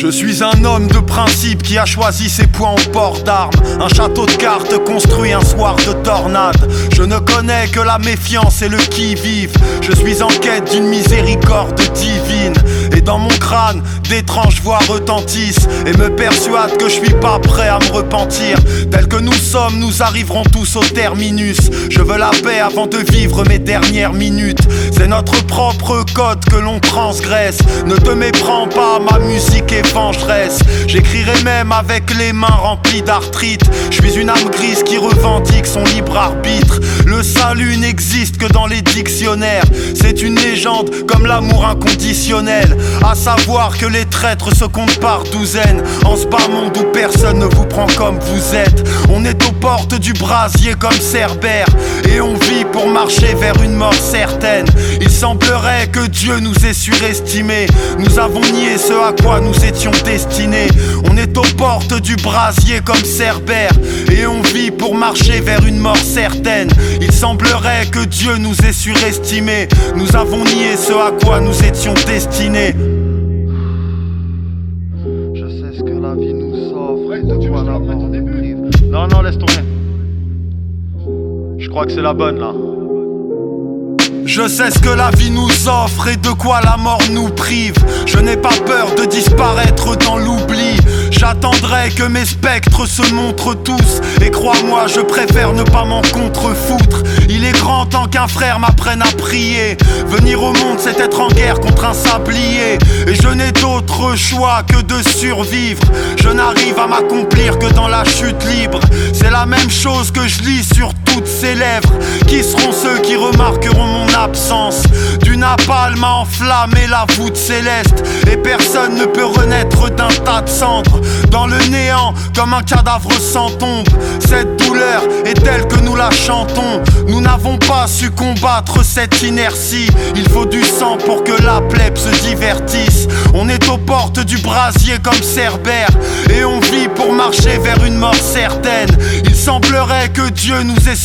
Je suis un homme de principe qui a choisi ses points au port d'armes. Un château de cartes construit un soir de tornade. Je ne connais que la méfiance et le qui-vive. Je suis en quête d'une miséricorde divine. Et dans mon crâne, d'étranges voix retentissent et me persuadent que je suis pas prêt à me repentir. Tel que nous sommes, nous arriverons tous au terminus. Je veux la paix avant de vivre mes dernières minutes. C'est notre propre code que l'on transgresse. Ne te méprends pas, ma musique est vengeresse. J'écrirai même avec les mains remplies d'arthrite. Je suis une âme grise qui revendique son libre arbitre. Le salut n'existe que dans les dictionnaires. C'est une légende comme l'amour inconditionnel. À savoir que les traîtres se comptent par douzaines. En ce bas monde où personne ne vous prend comme vous êtes. On est aux portes du brasier comme Cerbère. Et on vit pour marcher vers une mort certaine. Il semblerait que Dieu nous ait surestimés. Nous avons nié ce à quoi nous étions destinés. On est aux portes du brasier comme Cerbère. Et on vit pour marcher vers une mort certaine. Il semblerait que Dieu nous ait surestimés. Nous avons nié ce à quoi nous étions destinés. Je sais ce que la vie nous offre et de quoi la mort nous prive? Non, non, laisse tomber. Je crois que c'est la bonne là. Je sais ce que la vie nous offre et de quoi la mort nous prive. Je n'ai pas peur de disparaître dans l'oubli. J'attendrai que mes spectres se montrent tous. Et crois-moi, je préfère ne pas m'en contrefoutre. Il est grand temps qu'un frère m'apprenne à prier. Venir au monde, c'est être en guerre contre un sablier. Et je n'ai d'autre choix que de survivre. Je n'arrive à m'accomplir que dans la chute libre. C'est la même chose que je lis sur toutes ces lèvres. Qui seront ceux qui remarqueront mon absence. Du napalm a enflammé la voûte céleste. Et personne ne peut renaître d'un tas de cendres. Dans le néant, comme un cadavre sans tombe. Cette douleur est telle que nous la chantons. Nous n'avons pas su combattre cette inertie. Il faut du sang pour que la plèbe se divertisse. On est aux portes du brasier comme Cerbère. Et on vit pour marcher vers une mort certaine. Il semblerait que Dieu nous ait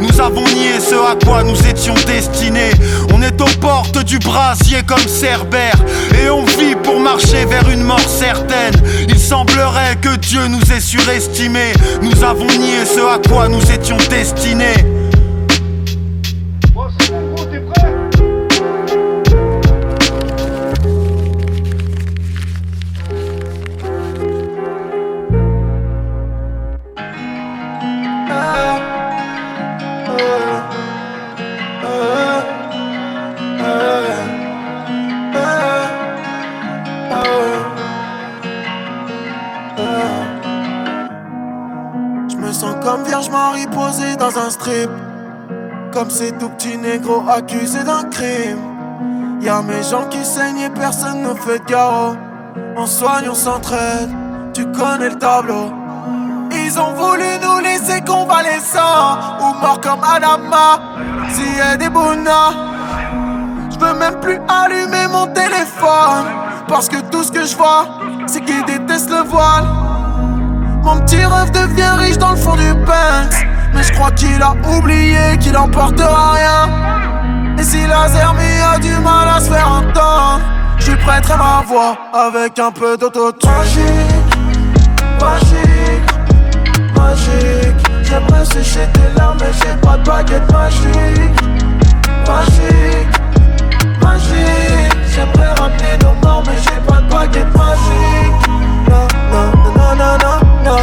Nous avons nié ce à quoi nous étions destinés. On est aux portes du brasier comme Cerbère. Et on vit pour marcher vers une mort certaine. Il semblerait que Dieu nous ait surestimés. Nous avons nié ce à quoi nous étions destinés ces tout petits négros accusés d'un crime. Y'a mes gens qui saignent et personne ne fait de. On soigne, on s'entraide, tu connais le tableau. Ils ont voulu nous laisser convalescents ou morts comme Adama. A des bonheurs, je veux même plus allumer mon téléphone. Parce que tout ce que je vois, c'est qu'ils détestent le voile. Mon petit rêve devient riche dans le fond du pain. Mais je crois qu'il a oublié qu'il emportera rien. Et si la Zermi a du mal à se faire entendre, je suis prêt à ma voix avec un peu d'autotune. Magique, magique, magique. J'aimerais sécher tes larmes, mais j'ai pas de baguette magique. Magique, magique. J'aimerais ramener nos morts, mais j'ai pas de baguette magique. Non, non, non, non, non,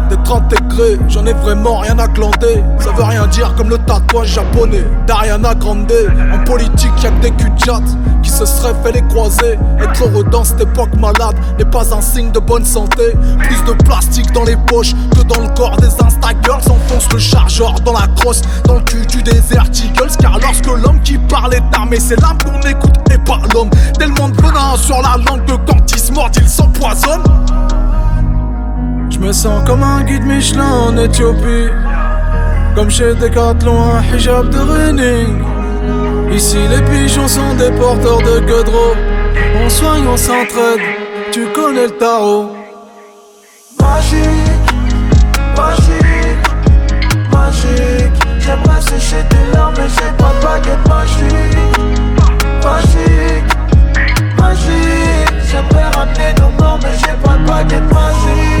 j'en ai vraiment rien à glander. Ça veut rien dire comme le tatouage japonais d'Ariana Grande. En politique, y'a que des cul qui se seraient fait les croiser. Être heureux dans cette époque malade n'est pas un signe de bonne santé. Plus de plastique dans les poches que dans le corps des Instagirls. S'enfonce le chargeur dans la crosse, dans le cul du désert Eagles. Car lorsque l'homme qui parle est armé, c'est l'âme qu'on écoute et pas l'homme. Tellement de venin sur la langue que quand il se mord, il s'empoisonne. Je me sens comme un guide Michelin en Éthiopie. Comme chez Decathlon, un hijab de running. Ici, les pigeons sont des porteurs de godreau. On soigne, on s'entraide, tu connais le tarot. Magique, magique, magique. J'aimerais sécher tes larmes, mais j'ai pas de baguette magique. Magique, magique. J'aimerais ramener nos morts, mais j'ai pas de baguette magique.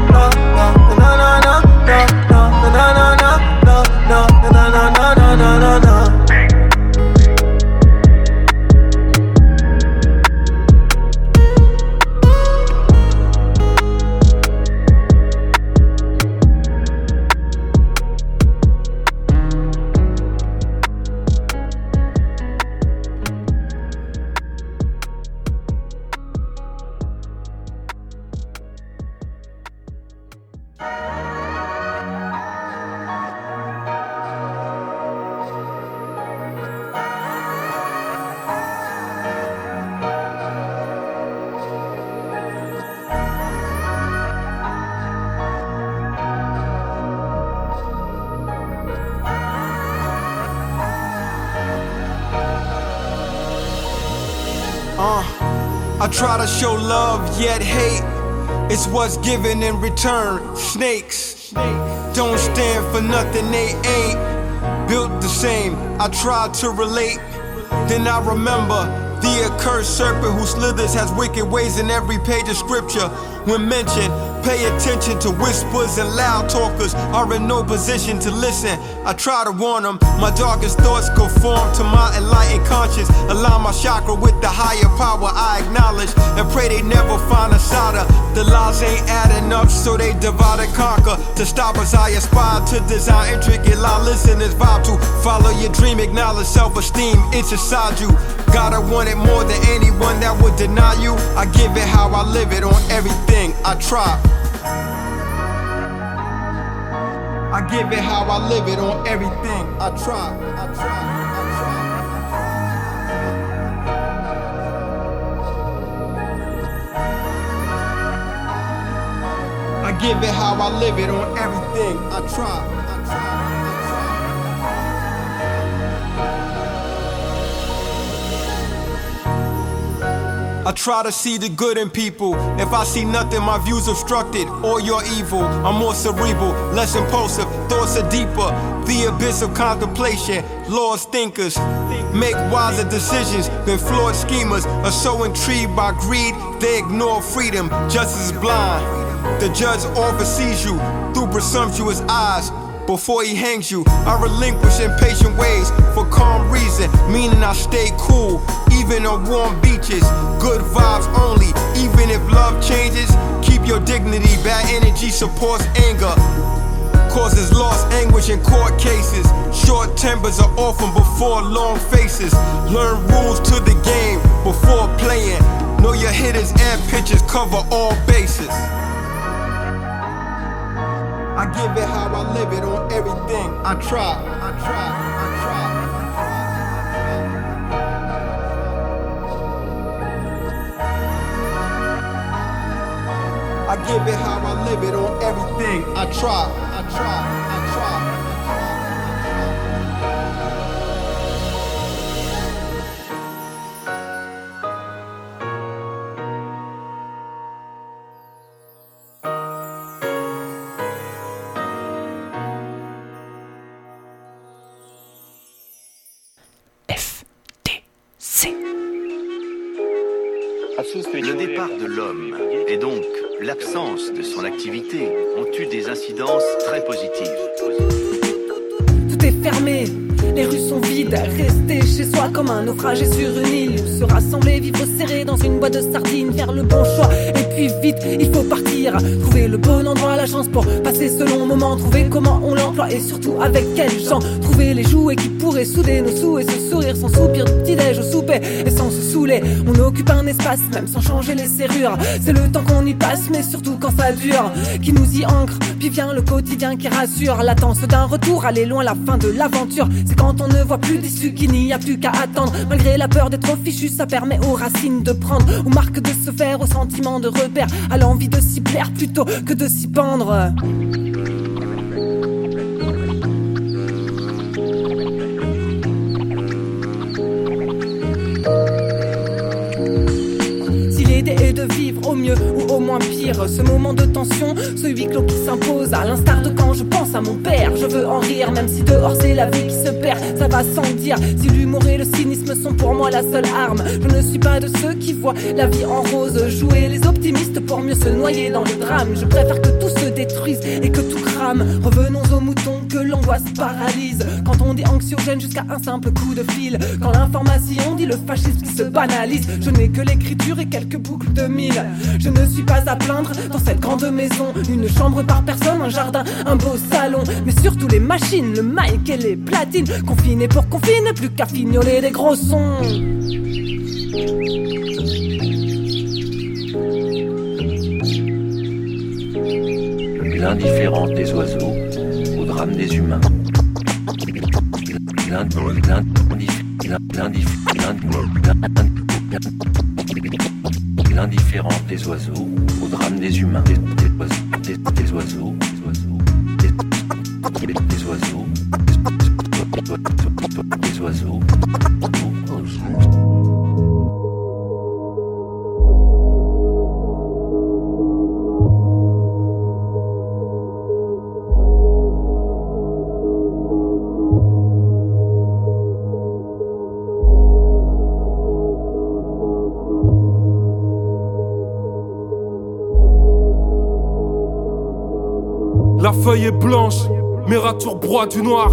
Uh. na na try to show love, yet hate is what's given in return. Snakes don't stand for nothing they ain't. Built the same, I try to relate. Then I remember the accursed serpent who slithers has wicked ways in every page of scripture. When mentioned, pay attention to whispers and loud talkers are in no position to listen. I try to warn them, my darkest thoughts conform to my enlightened conscience. Align my chakra with the higher power I acknowledge and pray they never find a solder. The lies ain't adding up, so they divide and conquer. To stop us, I aspire to design intricate lie. Listeners vibe to follow your dream, acknowledge self esteem, it's inside you. Gotta want it more than anyone that would deny you. I give it how I live it on everything I try. I give it how I live it on everything I try. I try. I give it how I live it on everything I try. I try to see the good in people. If I see nothing, my view's obstructed, or you're evil. I'm more cerebral, less impulsive, thoughts are deeper. The abyss of contemplation, lost thinkers make wiser decisions than flawed schemers. Are so intrigued by greed, they ignore freedom. Justice is blind. The judge oversees you through presumptuous eyes before he hangs you. I relinquish impatient ways for calm reason, meaning I stay cool, even on warm beaches. Good vibes only, even if love changes. Keep your dignity, bad energy supports anger. Causes lost anguish in court cases. Short tempers are often before long faces. Learn rules to the game before playing. Know your hitters and pitchers cover all bases. I give it how I live it on everything. I try, I try, I try. I give it how I live it on everything. I try, I try, I try. Surtout avec quels gens. Trouver les jouets qui pourraient souder nos sous et se sourire sans soupir petit-déj souper et sans se saouler. On occupe un espace même sans changer les serrures. C'est le temps qu'on y passe, mais surtout quand ça dure, qui nous y ancre. Puis vient le quotidien qui rassure, latence d'un retour, aller loin la fin de l'aventure. C'est quand on ne voit plus d'issue qu'il n'y a plus qu'à attendre. Malgré la peur d'être fichu, ça permet aux racines de prendre, aux marques de se faire, au sentiment de repère, à l'envie de s'y plaire plutôt que de s'y pendre. Au mieux ou au moins pire. Ce moment de tension, ce huis clos qui s'impose, à l'instar de quand je pense à mon père. Je veux en rire, même si dehors c'est la vie qui se perd, ça va sans dire. Si l'humour et le cynisme sont pour moi la seule arme, je ne suis pas de ceux qui voient la vie en rose. Jouer les optimistes pour mieux se noyer dans le drame. Je préfère que tout se détruise et que tout crame. Revenons aux moutons que l'angoisse paralyse. Quand on dit anxiogène jusqu'à un simple coup de fil. Quand l'information dit le fascisme qui se banalise. Je n'ai que l'écriture et quelques boucles de je ne suis pas à plaindre dans cette grande maison. Une chambre par personne, un jardin, un beau salon. Mais surtout les machines, le mic et les platines. Confinés pour confiner, plus qu'à fignoler des gros sons. L'indifférence des oiseaux drame des humains. L'indifférence des oiseaux au drame des humains, des, oiseaux, des oiseaux, des, oiseaux, des oiseaux. Feuille est blanche, mes ratures broient du noir.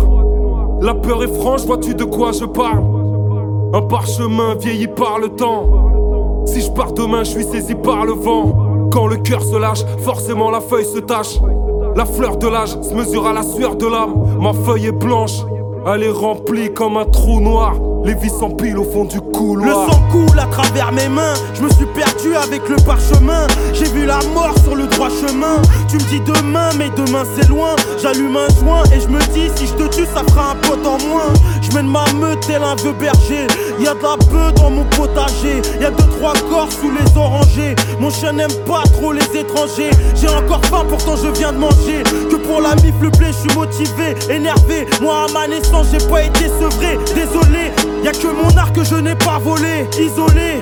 La peur est franche, vois-tu de quoi je parle? Un parchemin vieilli par le temps. Si je pars demain, je suis saisi par le vent. Quand le cœur se lâche, forcément la feuille se tâche. La fleur de l'âge se mesure à la sueur de l'âme. Ma feuille est blanche, elle est remplie comme un trou noir. Les vis s'empilent au fond du couloir. Le sang coule à travers mes mains. Je me suis perdu avec le parchemin. J'ai vu la mort sur le droit chemin. Tu me dis demain, mais demain c'est loin. J'allume un joint et je me dis si je te tue, ça fera un pote en moins. Je mène ma meute tel un vieux berger. Y a de la bœuf dans mon potager. Y a deux trois corps sous les orangers. Mon chien n'aime pas trop les étrangers. J'ai encore faim, pourtant je viens de manger. Que pour la mif, le blé, je suis motivé, énervé. Moi à ma naissance, j'ai pas été sevré. Désolé, Y'a que mon art que je n'ai pas volé, isolé.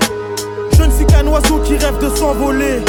Je ne suis qu'un oiseau qui rêve de s'envoler.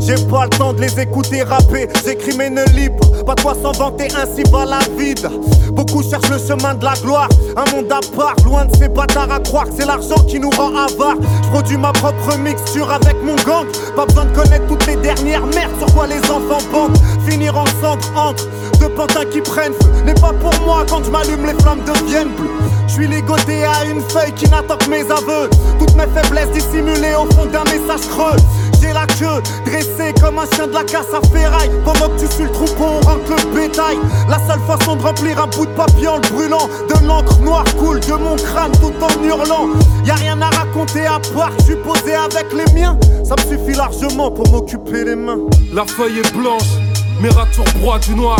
J'ai pas le temps de les écouter rapper, j'écris mes ne libre. Pas toi s'en vanter, ainsi va la vide. Beaucoup cherchent le chemin de la gloire, un monde à part, loin de ces bâtards à croire que c'est l'argent qui nous rend avares. Je produis ma propre mixture avec mon gang, pas besoin de connaître toutes les dernières merdes sur quoi les enfants bandent. Finir en centre entre deux pantins qui prennent feu, n'est pas pour moi quand je m'allume les flammes deviennent bleues. Je suis ligoté à une feuille qui n'attend que mes aveux, toutes mes faiblesses dissimulées au fond d'un message creux. J'ai la queue dressée comme un chien de la casse à ferraille. Pendant que tu suis le troupeau, on rentre le bétail. La seule façon de remplir un bout de papier en le brûlant, de l'encre noire coule de mon crâne tout en hurlant. Y a rien à raconter à part, je suis posé avec les miens. Ça me suffit largement pour m'occuper les mains. La feuille est blanche, mes ratures du noir.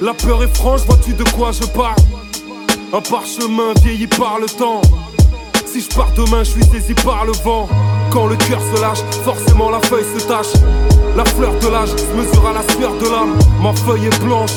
La peur est franche, vois-tu de quoi je parle? Un parchemin vieilli par le temps. Si je pars demain, je suis saisi par le vent. Quand le cœur se lâche, forcément la feuille se tâche. La fleur de l'âge se mesure à la sueur de l'âme. Ma feuille est blanche,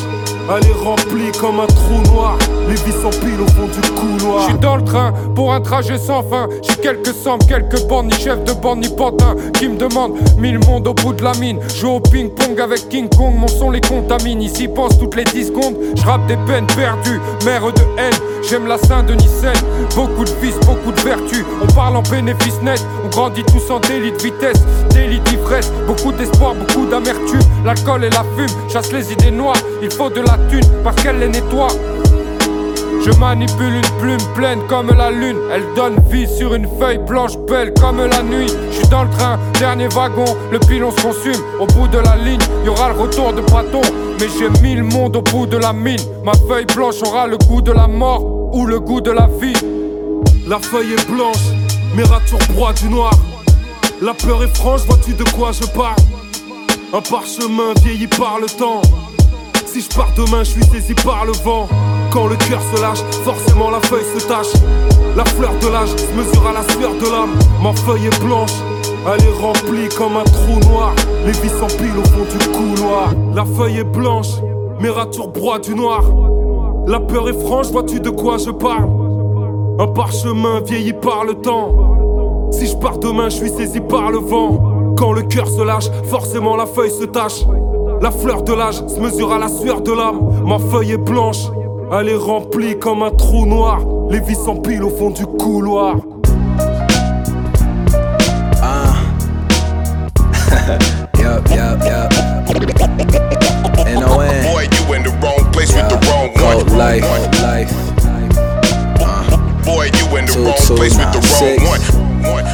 elle est remplie comme un trou noir. Les vis s'empilent au fond du couloir. Je suis dans le train pour un trajet sans fin. J'ai quelques cendres, quelques bandes, ni chef de bande, ni pantin. Qui me demandent mille mondes au bout de la mine. Joue au ping-pong avec King Kong, mon son les contamine. Ici pense toutes les 10 secondes. Je des peines perdues, mère de haine. J'aime la Saint-Denis-Seine, beaucoup de vices, beaucoup de vertus. On parle en bénéfice net, on grandit tous en délit de vitesse, délit d'ivresse. Beaucoup d'espoir, beaucoup d'amertume. L'alcool et la fume chassent les idées noires. Il faut de la parce qu'elle les nettoie. Je manipule une plume pleine comme la lune. Elle donne vie sur une feuille blanche belle comme la nuit. Je suis dans le train, dernier wagon, le pilon se consume. Au bout de la ligne, y aura le retour de bâton. Mais j'ai mis le monde au bout de la mine. Ma feuille blanche aura le goût de la mort ou le goût de la vie. La feuille est blanche, mes ratures broient du noir. La peur est franche, vois-tu de quoi je parle? Un parchemin vieilli par le temps. Si je pars demain, je suis saisi par le vent. Quand le cœur se lâche, forcément la feuille se tâche. La fleur de l'âge se mesure à la sueur de l'âme. Ma feuille est blanche, elle est remplie comme un trou noir. Les vis s'empilent au fond du couloir. La feuille est blanche, mes ratures broient du noir. La peur est franche, vois-tu de quoi je parle? Un parchemin vieilli par le temps. Si je pars demain, je suis saisi par le vent. Quand le cœur se lâche, forcément la feuille se tâche. La fleur de l'âge se mesure à la sueur de l'âme. Ma feuille est blanche, elle est remplie comme un trou noir. Les vis s'empilent au fond du couloir. Ah. yup, yup, yup. N-O-N. Boy, you in the wrong place with the wrong Cold one. life, life. Boy, you in the Two, wrong two, place with the nine, wrong six. one. one.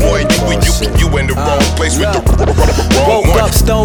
Boy, you, you, you in the wrong place with the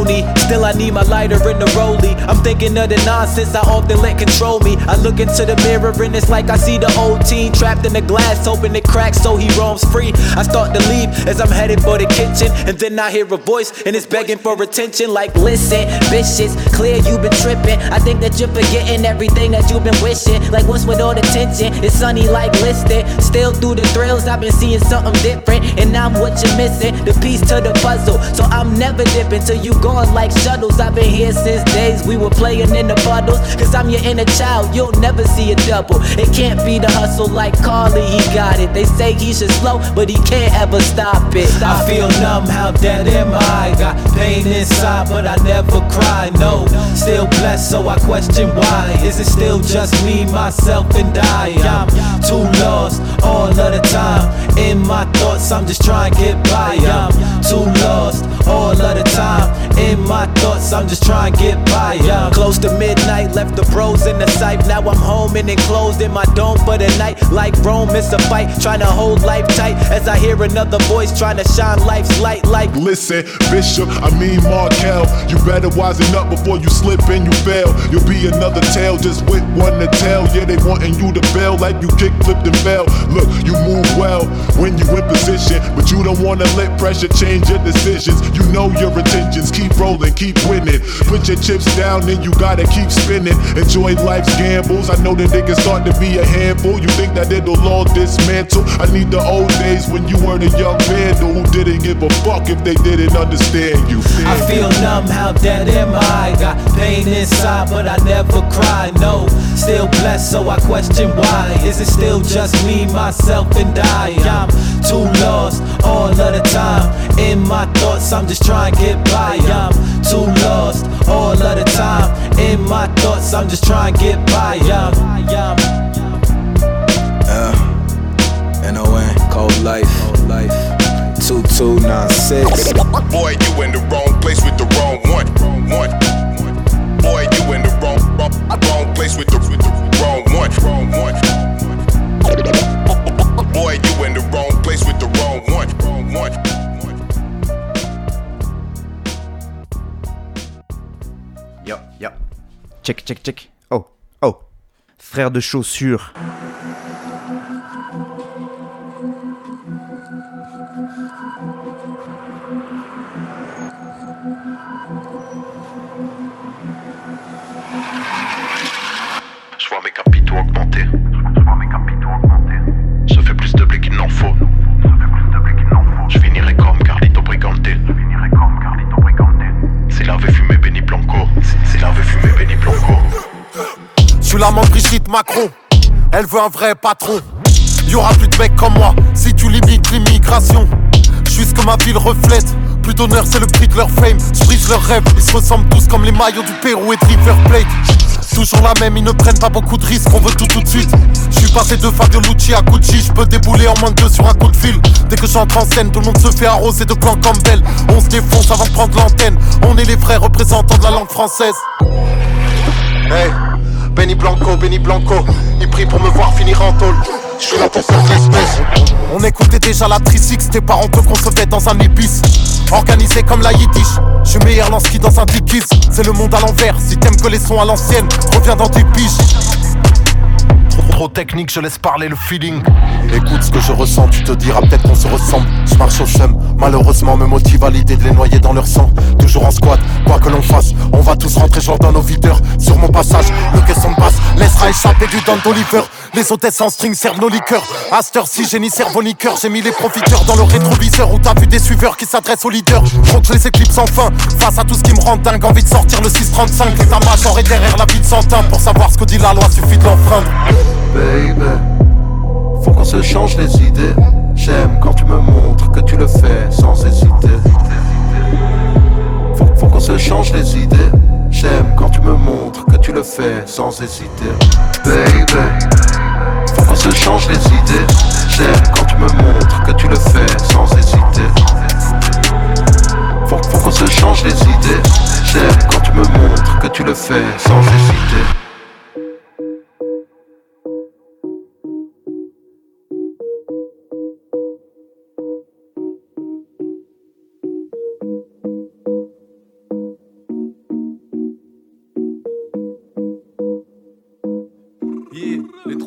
stony, still I need my lighter in the rollie. I'm thinking of the nonsense I often let control me. I look into the mirror and it's like I see the old teen trapped in the glass, hoping it cracks so he roams free. I start to leave as I'm headed for the kitchen, and then I hear a voice and it's begging for attention. Like, listen, bitches, clear you been tripping. I think that you're forgetting everything that you've been wishing. Like, what's with all the tension? It's sunny like listed. Still through the thrills, I've been seeing something different, and I'm what you're missing. The piece to the puzzle, so I'm never dipping till you gone like shuttles. I've been here since days we were playing in the puddles. Cause I'm your inner child, you'll never see a double. It can't be the hustle like Carly, he got it. They say he should slow, but he can't ever stop it. I feel numb, how dead am I? Got pain inside, but I never cry. No, still blessed, so I question why. Is it still just me, myself, and I? I'm too lost all of the time. In my thoughts, I'm just trying to get by. I'm too lost all of the time. In my thoughts, I'm just trying to get by. I'm close to midnight, left the bros in the sight. Now I'm home and enclosed in my dome for the night. Like Rome, it's a fight, trying to hold life tight. As I hear another voice trying to shine life's light. Like, Listen, Bishop, I mean Markel. You better wisen up before you slip and you fail. You'll be another tale just with one to tell. Yeah, they wanting you to fail like you kick, flipped, and fell. Look, you move well when you in position, but you don't wanna let pressure change your decisions. You know your intentions. Keep rolling, keep winning. Put your chips down and you gotta keep spinning. Enjoy life's gambles. I know they can start to be a handful. You think that it'll all dismantle? I need the old days when you were the young vandal who didn't give a fuck if they didn't understand you. I feel numb, how dead am I? Got pain inside, but I never cry. No, still blessed, so I question why. Is it still just me, myself, and I? I'm too lost all of the time. In my thoughts, I'm just trying to get by. I'm too lost all of the time. In my thoughts, I'm just trying to get by. I'm, I'm Uh, N-O-N, cold life. Cold life. 2296. Boy, you in the wrong place with the wrong one. One. Boy, you in the wrong, wrong, wrong place with the, with the wrong one. Wrong one. Check, check, check. Oh, oh. Frère de chaussures. De Brigitte Macron, elle veut un vrai patron. Y'aura plus de mecs comme moi si tu limites l'immigration. Je suis ce que ma ville reflète. Plus d'honneur, c'est le prix de leur fame. Je brise leurs rêves, ils se ressemblent tous comme les maillots du Pérou et de River Plate. Toujours la même, ils ne prennent pas beaucoup de risques, on veut tout tout de suite. Je suis passé de Fabio Lucci à Gucci, je débouler en moins de deux sur un coup de fil. Dès que j'entre en scène, tout le monde se fait arroser de clans comme Belle. On se défonce avant de prendre l'antenne. On est les vrais représentants de la langue française. Benny Blanco, Benny Blanco. Il prie pour me voir finir en tôle. Je suis là pour faire l'espèce. On écoutait déjà la Trisix, tes parents te concevaient dans un ibis. Organisé comme la Yiddish, je suis meilleur qui dans un dickies. C'est le monde à l'envers, si t'aimes que les sons à l'ancienne, reviens dans tes piges. Trop technique, je laisse parler le feeling. Écoute ce que je ressens, tu te diras peut-être qu'on se ressemble. Je marche au seum, malheureusement me motive à l'idée de les noyer dans leur sang. Toujours en squat, quoi que l'on fasse, on va tous rentrer genre dans nos videurs. Sur mon passage, le caisson de basse laissera échapper du Don d'Oliver. Les hôtesses en string servent nos liqueurs. Cette si j'ai ni cerveau ni cœur, j'ai mis les profiteurs dans le rétroviseur où t'as vu des suiveurs qui s'adressent aux leaders. Faut je les éclipse enfin, face à tout ce qui me rend dingue. Envie de sortir le 635 et ta mâchoire est derrière la vie de Santin. Pour savoir ce que dit la loi, suffit de l'enfreindre. Baby, faut qu'on se change les idées. J'aime quand tu me montres que tu le fais sans hésiter. Faut, qu'on se change les idées. J'aime quand tu me montres que tu le fais sans hésiter. Baby, faut qu'on se change les idées. J'aime quand tu me montres que tu le fais sans hésiter. Faut qu'on se change les idées. J'aime quand tu me montres que tu le fais sans hésiter.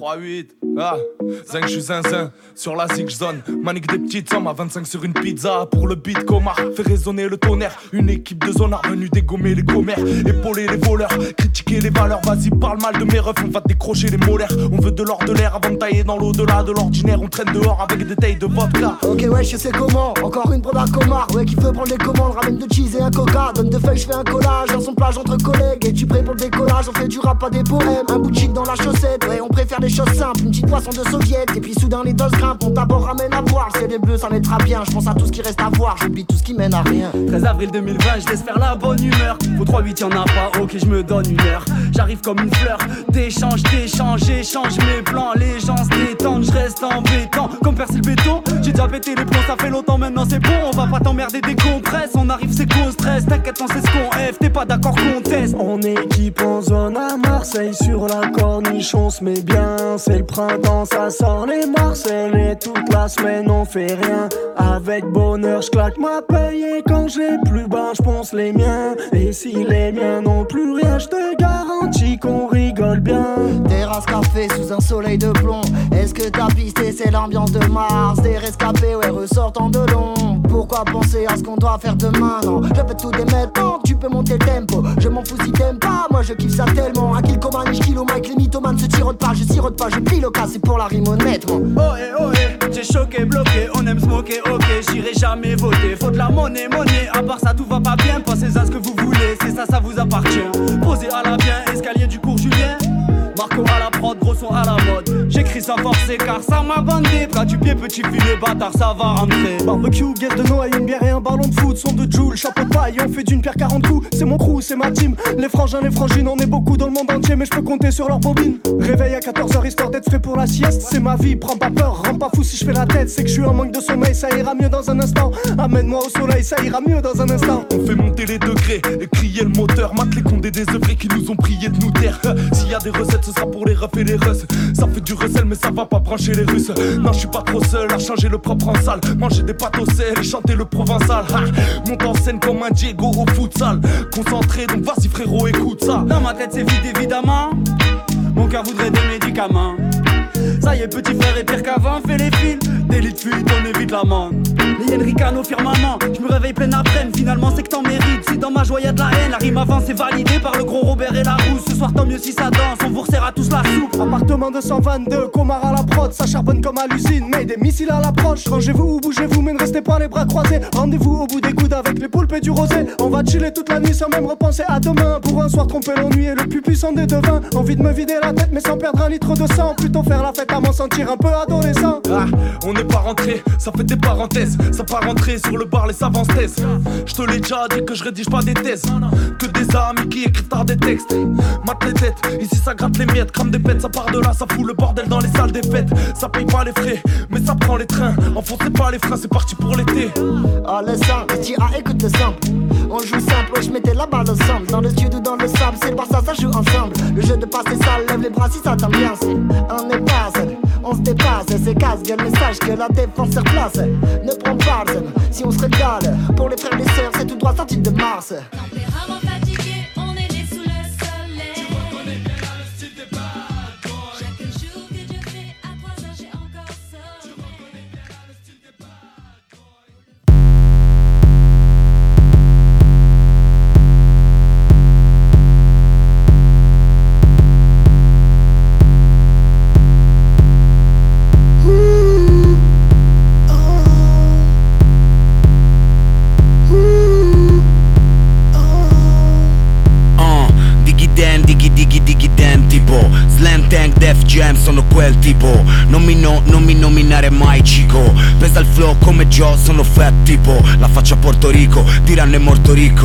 3-8, ah, zinc, je suis zinzin, sur la zig zone, manique des petites sommes à 25 sur une pizza, pour le beat comar, fait résonner le tonnerre, une équipe de zonards venus dégommer les commères, épauler les voleurs, critiquer les valeurs, vas-y parle mal de mes refs, on va décrocher les molaires, on veut de l'or de l'air avant de tailler dans l'au-delà de l'ordinaire, on traîne dehors avec des tailles de vodka. Ok ouais je sais comment, encore une prod à comar Ouais qui veut prendre les commandes, ramène de cheese et un coca. Donne de feuilles, je fais un collage dans son plage entre collègues. Et tu prêt pour le décollage, on fait du rap pas des poèmes. Un bout de chic dans la chaussette, ouais on préfère des simples Une petite poisson de soviet, et puis soudain les doses grimpent Mon d'abord ramène à boire, c'est des bleus ça mettra bien Je pense à tout ce qui reste à voir, j'oublie tout ce qui mène à rien 13 avril 2020, je laisse faire la bonne humeur. Au 3-8, y'en a pas, ok, je me donne une heure. J'arrive comme une fleur, d'échange, d'échange, j'échange mes plans. Les gens se détendent, je reste embêtant. Comme percer le béton, j'ai déjà pété les plombs, ça fait longtemps maintenant, c'est bon. On va pas t'emmerder, décompresse. On arrive, c'est qu'on stress. T'inquiète, on sait ce qu'on F, t'es pas d'accord qu'on teste. On équipe en zone à Marseille sur la corniche, on se met bien. C'est le printemps, ça sort les Marseille et toute la semaine on fait rien. Avec bonheur, je claque ma paye et quand j'ai plus bas, je pense les miens. Et si les miens n'ont plus rien, je te garantis qu'on rigole bien. Terrasse café sous un soleil de plomb Est-ce que t'as pisté? C'est l'ambiance de Mars Des rescapés ouais ressortant de l'ombre Pourquoi penser à ce qu'on doit faire demain? Non je peux tout démettre non, tu peux monter le tempo Je m'en fous si t'aimes pas moi je kiffe ça tellement Un kill coman, je kilo Mike Les mythomanes se tirotent pas, je sirote pas Je plie le cas c'est pour la rime honnêtement Oh eh oh eh, j'ai choqué, bloqué, on aime smoker, ok, j'irai jamais voter. Faut de la monnaie, monnaie, à part ça tout va pas bien. Pensez à ce que vous voulez, c'est ça, ça vous appartient. Posez à la bien, escalier du cours Julien. Marco à la prod, gros son à la mode. J'écris sans forcer car ça m'a bandé. Bras du pied, petit filet, bâtard, ça va rentrer. Barbecue, guest de Noël, une bière et un ballon de foot, son de Joule, chapeau de paille, on fait d'une pierre 40 coups. C'est mon crew, c'est ma team. Les frangins, les frangines, on est beaucoup dans le monde entier, mais je peux compter sur leur bobine. Réveil à 14h histoire d'être frais pour la sieste. C'est ma vie, prends pas peur, rends pas fou si je fais la tête. C'est que je suis en manque de sommeil, ça ira mieux dans un instant. Amène-moi au soleil, ça ira mieux dans un instant. On fait monter les degrés et crier le moteur. Mate les condés des œuvres qui nous ont prié de nous taire. S'il y a des recettes, ce sera pour les refs et les russes. Ça fait du mais ça va pas brancher les russes. Non, je suis pas trop seul à changer le propre en salle. Manger des pâtes au sel et chanter le provençal. Ha, monte en scène comme un Diego au futsal. Concentré, donc vas-y frérot, écoute ça. Dans ma tête, c'est vide évidemment. Mon cœur voudrait des médicaments. Ça y est, petit frère est pire qu'avant, fais les fils. Délit de fuite, on évite l'amende. Les Yen Ricano firmament, je me réveille plein après Finalement, c'est que t'en mérites. Si dans ma joie y'a de la haine, la rime avant c'est validé par le gros Robert et la rousse. Ce soir, tant mieux si ça danse, on vous resserre à tous la soupe. Appartement 222, Comar à la prod, ça charbonne comme à l'usine, mais des missiles à l'approche. Rangez-vous ou bougez-vous, mais ne restez pas les bras croisés. Rendez-vous au bout des coudes avec les poulpes et du rosé. On va chiller toute la nuit sans même repenser à demain. Pour un soir tromper l'ennui et le plus puissant des devins. Envie de me vider la tête, mais sans perdre un litre de sang. Plutôt faire la fête à m'en sentir un peu adolescent. Ah, on n'est pas rentré, ça fait des parenthèses. Ça part rentrer sur le bar, les savants taisent. Je te l'ai déjà dit que je rédige pas des thèses. Que des amis qui écrivent tard des textes. Mate les têtes, ici ça gratte les miettes. Crame des pètes, ça part de là, ça fout le bordel dans les salles des fêtes. Ça paye pas les frais, mais ça prend les trains. Enfoncez pas les freins, c'est parti pour l'été. Ah, le simple, tu écoute le simple. On joue simple, ouais, je mettais la balle ensemble. Dans le studio, dans le sable, c'est le ça, ça joue ensemble. Le jeu de passe est sale, lève les bras si ça t'ambiance. On est pas on se dépasse. C'est casse, le message que la défense se replace. Ne prends pas si on se régale. Pour les frères et les sœurs, c'est tout droit sorti de Mars.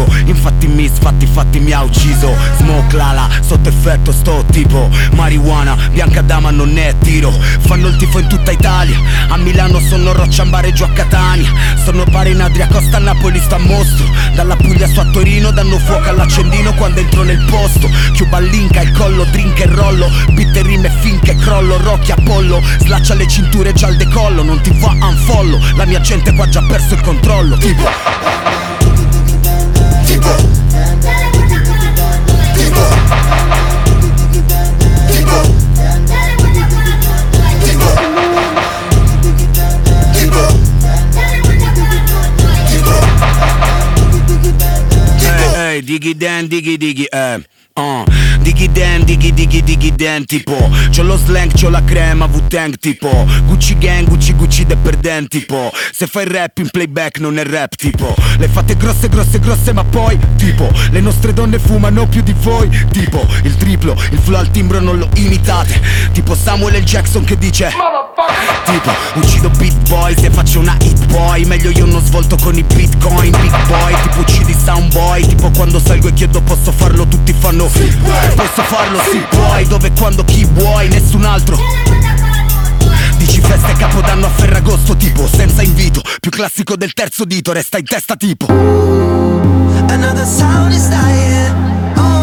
Ricco Infatti mi sfatti, fatti mi ha ucciso. Smoke lala, sotto effetto sto tipo. Marijuana, bianca dama non è tiro. Fanno il tifo in tutta Italia. A Milano sono Rocciambare giù a Catania. Sono pari in Adria Costa Napoli sta mostro. Dalla Puglia su a Torino danno fuoco all'accendino quando entro nel posto. Chiuba linka, il collo, drink e rollo. Bitte rime finché crollo, Rocky Apollo. Slaccia le cinture già al decollo Non ti fa unfollow. La mia gente qua già perso il controllo. Tipo diggy dan, diggy diggy, eh Uh, diggy dan, diggy diggy diggy dan tipo. C'ho lo slang, c'ho la crema, Wu-Tang tipo. Gucci gang, Gucci Gucci de perden tipo. Se fai rap in playback non è rap tipo. Le fate grosse grosse grosse ma poi tipo. Le nostre donne fumano più di voi tipo. Il triplo, il flow al timbro non lo imitate. Tipo Samuel L. Jackson che dice Tipo uccido beat boy se faccio una hit boy. Meglio io non svolto con i bitcoin big boy. Tipo uccidi sound boy Tipo quando salgo e chiedo posso farlo? Tutti fanno Posso farlo sì puoi. Dove quando chi vuoi nessun altro. Dici festa e capodanno a Ferragosto tipo Senza invito. Più classico del terzo dito Resta in testa tipo. Another sound is dying. Oh,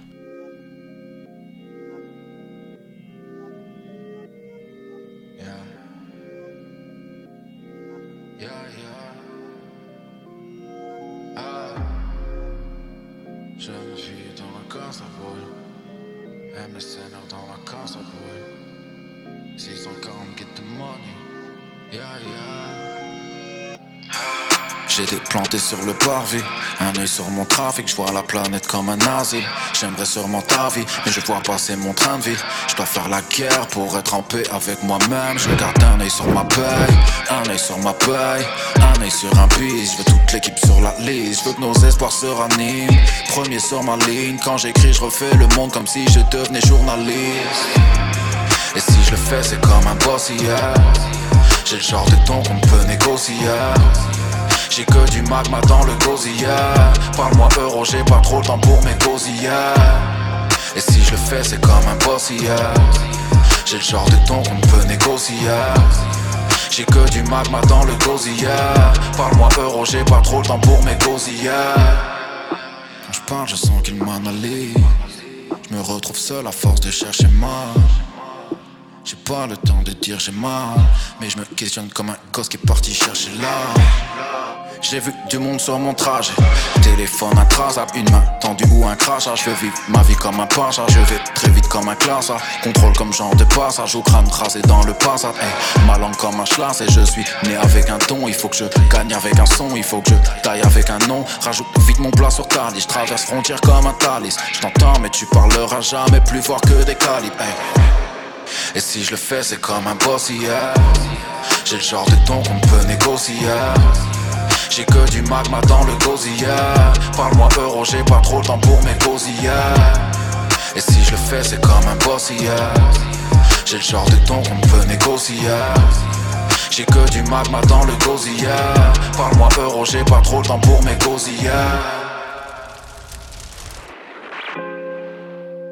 J'ai des plantés sur le parvis, un œil sur mon trafic, je vois la planète comme un asile. J'aimerais sûrement ta vie, mais je vois passer mon train de vie. Je dois faire la guerre pour être en paix avec moi-même. Je garde un œil sur ma paye, un œil sur ma paye, un œil sur un bis. Je veux toute l'équipe sur la liste, je veux que nos espoirs se raniment. Premier sur ma ligne, quand j'écris, je refais le monde comme si je devenais journaliste. Et si je le fais, c'est comme un boss hier. J'ai le genre de ton qu'on peut négocier. J'ai que du magma dans le gosier. Parle-moi euro, j'ai pas trop le temps pour mes gosiers Et si je le fais, c'est comme un boss J'ai le genre de ton qu'on peut négocier. J'ai que du magma dans le gosier. Parle-moi euro, j'ai pas trop le temps pour mes gosiers Quand je parle, je sens qu'il m'analyse. Je me retrouve seul à force de chercher mal J'ai pas le temps de dire j'ai mal Mais je me questionne comme un gosse qui est parti chercher là j'ai vu du monde sur mon trajet. Téléphone intrasable, une main tendue ou un crachat. Je veux vivre ma vie comme un pacha. Je vais très vite comme un classard Contrôle comme genre de passage Au crâne rasé dans le passage. Hey, Ma langue comme un schlass Et je suis né avec un ton. Il faut que je gagne avec un son Il faut que je taille avec un nom. Rajoute vite mon plat sur ta Je traverse frontière comme un talis Je t'entends mais tu parleras jamais plus fort que des calibres. Et si je le fais c'est comme un boss yeah. J'ai le genre de ton qu'on peut négocier j'ai que du magma dans le gosier. Parle-moi euro, j'ai pas trop le temps pour mes gosiers Et si je le fais, c'est comme un boss J'ai le genre de ton qu'on peut négocier. J'ai que du magma dans le gosier. Parle-moi euro, j'ai pas trop le temps pour mes gosiers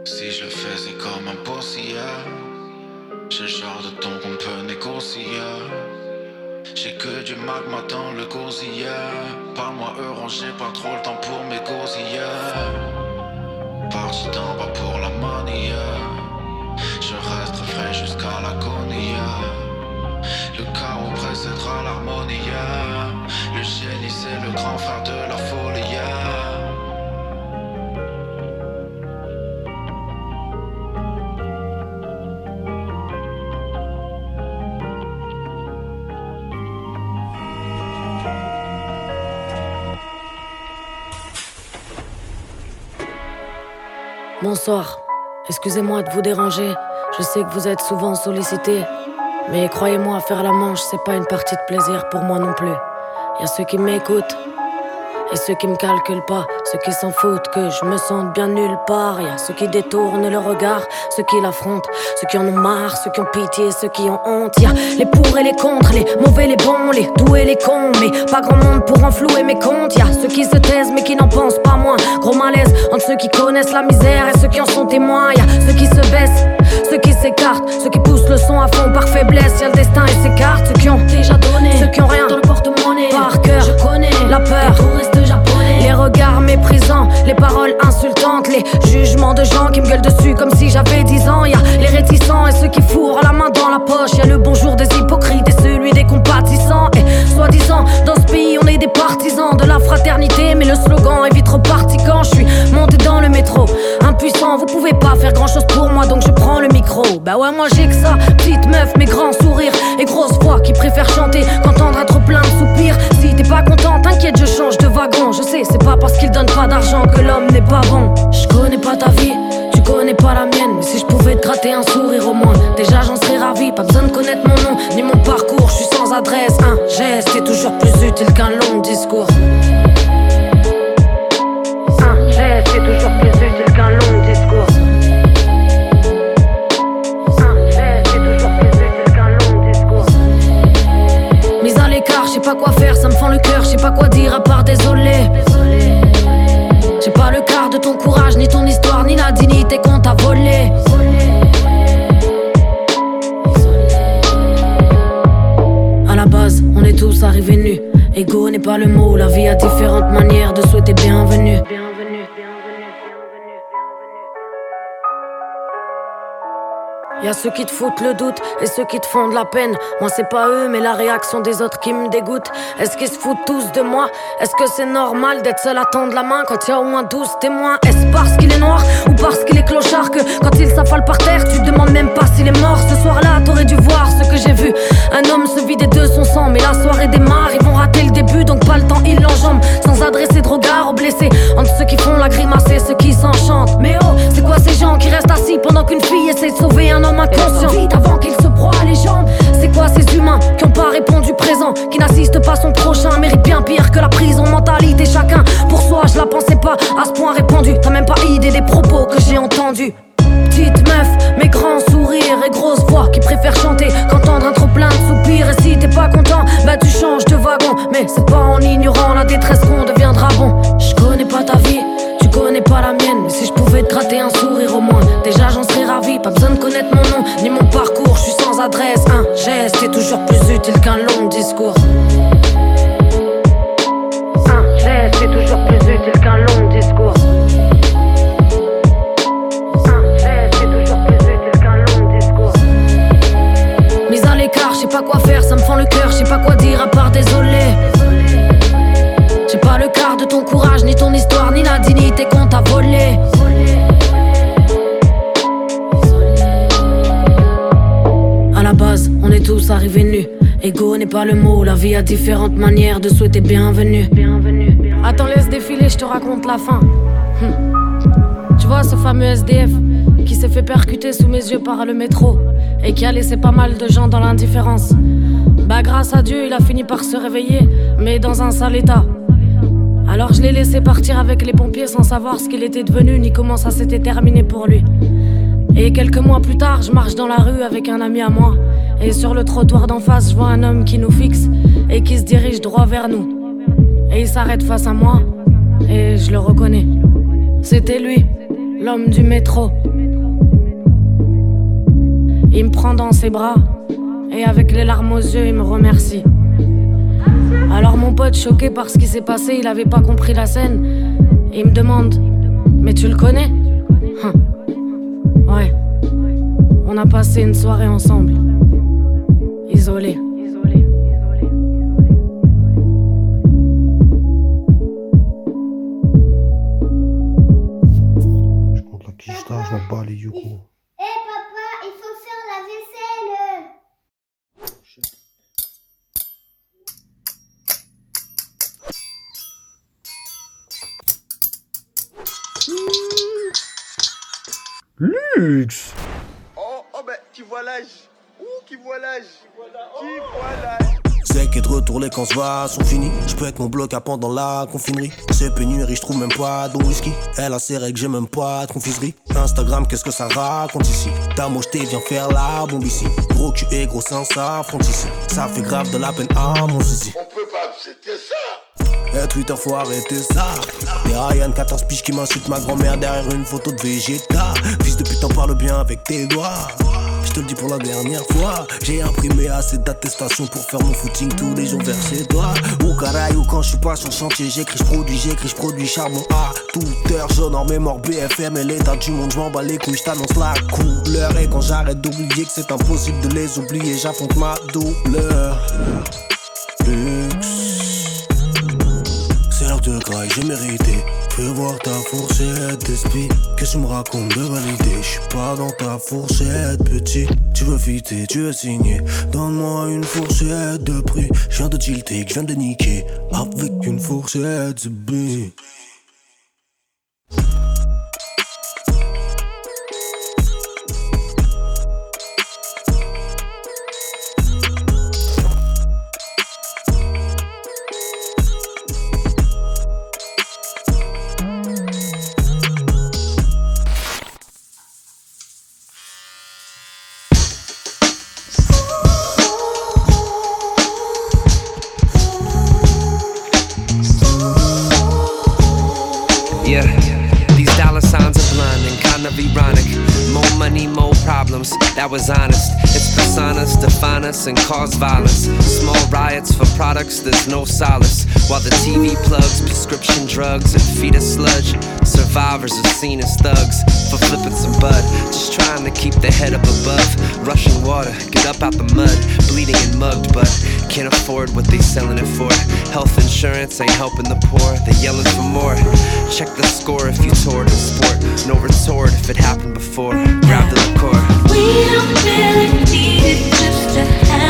Si je le fais, c'est comme un boss J'ai le genre de ton qu'on peut négocier j'ai que du magma dans le gosier. Parle-moi euro, j'ai pas trop le temps pour mes gosiers. Parti d'en bas pour la money Je reste frais jusqu'à l'agonie. Le chaos précédera l'harmonie. Le génie c'est le grand frère de la folie Bonsoir. Excusez-moi de vous déranger. Je sais que vous êtes souvent sollicité. Mais croyez-moi, faire la manche, c'est pas une partie de plaisir pour moi non plus. Y a ceux qui m'écoutent et ceux qui me calculent pas, ceux qui s'en foutent que je me sente bien nulle part. Y a ceux qui détournent le regard, ceux qui l'affrontent, ceux qui en ont marre, ceux qui ont pitié, ceux qui ont honte. Y a les pour et les contre, les mauvais, les bons, les doux et les cons. Mais pas grand monde pour enflouer mes comptes. Y a ceux qui se taisent mais qui n'en pensent pas moins. Gros malaise entre ceux qui connaissent la misère et ceux qui en sont témoins. Y a ceux qui se baissent, ceux qui s'écartent, ceux qui poussent le son à fond par faiblesse. Y a le destin et ses cartes, ceux qui ont déjà donné, ceux qui ont rien dans le Par cœur, je connais la peur, japonais. Les regards méprisants, les paroles insultantes, les jugements de gens qui me gueulent dessus comme si j'avais 10 ans. Y a les réticents et ceux qui fourrent la main dans la poche. Y a le bonjour des hypocrites et celui des compatissants. Et soi-disant, dans ce pays, on est des partisans de la fraternité. Mais le slogan est vite reparti quand je suis monté dans le métro. Impuissant, vous pouvez pas faire grand chose pour moi, donc je prends le micro. Bah ouais, moi j'ai que ça. Petite meuf, mais grands sourires et grosse voix qui préfère chanter qu'entendre Je sais, c'est pas parce qu'il donne pas d'argent que l'homme n'est pas bon. Je connais pas ta vie, tu connais pas la mienne. Si je pouvais te gratter un sourire au moins, déjà j'en serais ravi. Pas besoin de connaître mon nom ni mon Y'a ceux qui te foutent le doute et ceux qui te font de la peine. Moi, c'est pas eux, mais la réaction des autres qui me dégoûte. Est-ce qu'ils se foutent tous de moi? Est-ce que c'est normal d'être seul à tendre la main quand y a au moins 12 témoins? Est-ce parce qu'il est noir ou parce qu'il est clochard que quand il s'affale par terre, tu te demandes même pas s'il est mort? Ce soir-là, t'aurais dû voir ce que j'ai vu. Un homme se vider de son sang, mais la soirée démarre. Ils vont rater le début, donc pas le temps, ils l'enjambent. Sans adresser de regard aux blessés. Entre ceux qui font la grimace et ceux qui s'enchantent. Mais oh, c'est quoi ces gens qui restent assis pendant qu'une fille essaie de sauver un homme inconscient Vite avant qu'il se broie les jambes. C'est quoi ces humains qui ont pas répondu présent, qui n'assistent pas son prochain, mérite bien pire que la prison. Mentalité chacun pour soi, je la pensais pas à ce point répandu. T'as même pas idée des propos que j'ai entendus. Petite meuf, mais grands sourires et grosse voix qui préfère chanter qu'entendre un trop plein de soupirs. A différentes manières de souhaiter bienvenue. Attends, laisse défiler, je te raconte la fin. Hum. Tu vois ce fameux SDF qui s'est fait percuter sous mes yeux par le métro et qui a laissé pas mal de gens dans l'indifférence. Bah, grâce à Dieu, il a fini par se réveiller, mais dans un sale état. Alors je l'ai laissé partir avec les pompiers sans savoir ce qu'il était devenu ni comment ça s'était terminé pour lui. Et quelques mois plus tard, je marche dans la rue avec un ami à moi. Et sur le trottoir d'en face, je vois un homme qui nous fixe et qui se dirige droit vers nous. Et il s'arrête face à moi et je le reconnais. C'était lui, l'homme du métro. Il me prend dans ses bras et avec les larmes aux yeux, il me remercie. Alors mon pote, choqué par ce qui s'est passé, il avait pas compris la scène. Il me demande Mais tu le connais? Hum. Ouais. On a passé une soirée ensemble. Je bats les yuko. Eh papa, il faut faire la vaisselle. Luxe. Oh, oh ben, qui voit l'âge. Ouh, qui voit l'âge. Qui voit l'âge C'est que de retour les va sont finis. Je peux être mon bloc à pendant la confinerie. C'est pénurie, je trouve même pas de whisky. Elle a ses règles, j'ai même pas de confiserie. Instagram, qu'est-ce que ça raconte ici? T'as mocheté, viens faire la bombe ici. Gros cul et gros sein, ça ici. Ça fait grave de la peine à mon zizi. On peut pas accepter ça. Et Twitter, faut arrêter ça. Et Ryan, 14 piges qui m'insulte ma grand-mère derrière une photo de Vegeta. Fils de putain, parle bien avec tes doigts. Je te le dis pour la dernière fois. J'ai imprimé assez d'attestations pour faire mon footing tous les jours vers chez toi. Ou caraille, ou quand je suis pas sur chantier, j'écris, je produis, j'écris, je produis charbon à toute heure. J'honore mémoire BFM et l'état du monde, je bats les couilles, je t'annonce la couleur. Et quand j'arrête d'oublier que c'est impossible de les oublier, j'affronte ma douleur. C'est l'heure de graille, j'ai mérité. Fais voir ta fourchette d'esprit. Qu'est-ce que tu me racontes de valider? Je suis pas dans ta fourchette, petit. Tu veux fitter, tu veux signer. Donne-moi une fourchette de prix. Je viens de tilter, je viens de niquer. Avec une fourchette, c'est and cause violence. Small riots for products, there's no solace. While the TV plugs prescription drugs and feed us sludge. Survivors are seen as thugs for flipping some bud. Just trying to keep their head up above. Rushing water, get up out the mud. Bleeding and mugged, but can't afford what they selling it for. Health insurance ain't helping the poor, they yelling for more. Check the score if you toured in sport. No retort if it happened before. Grab the liqueur. We don't really need it just to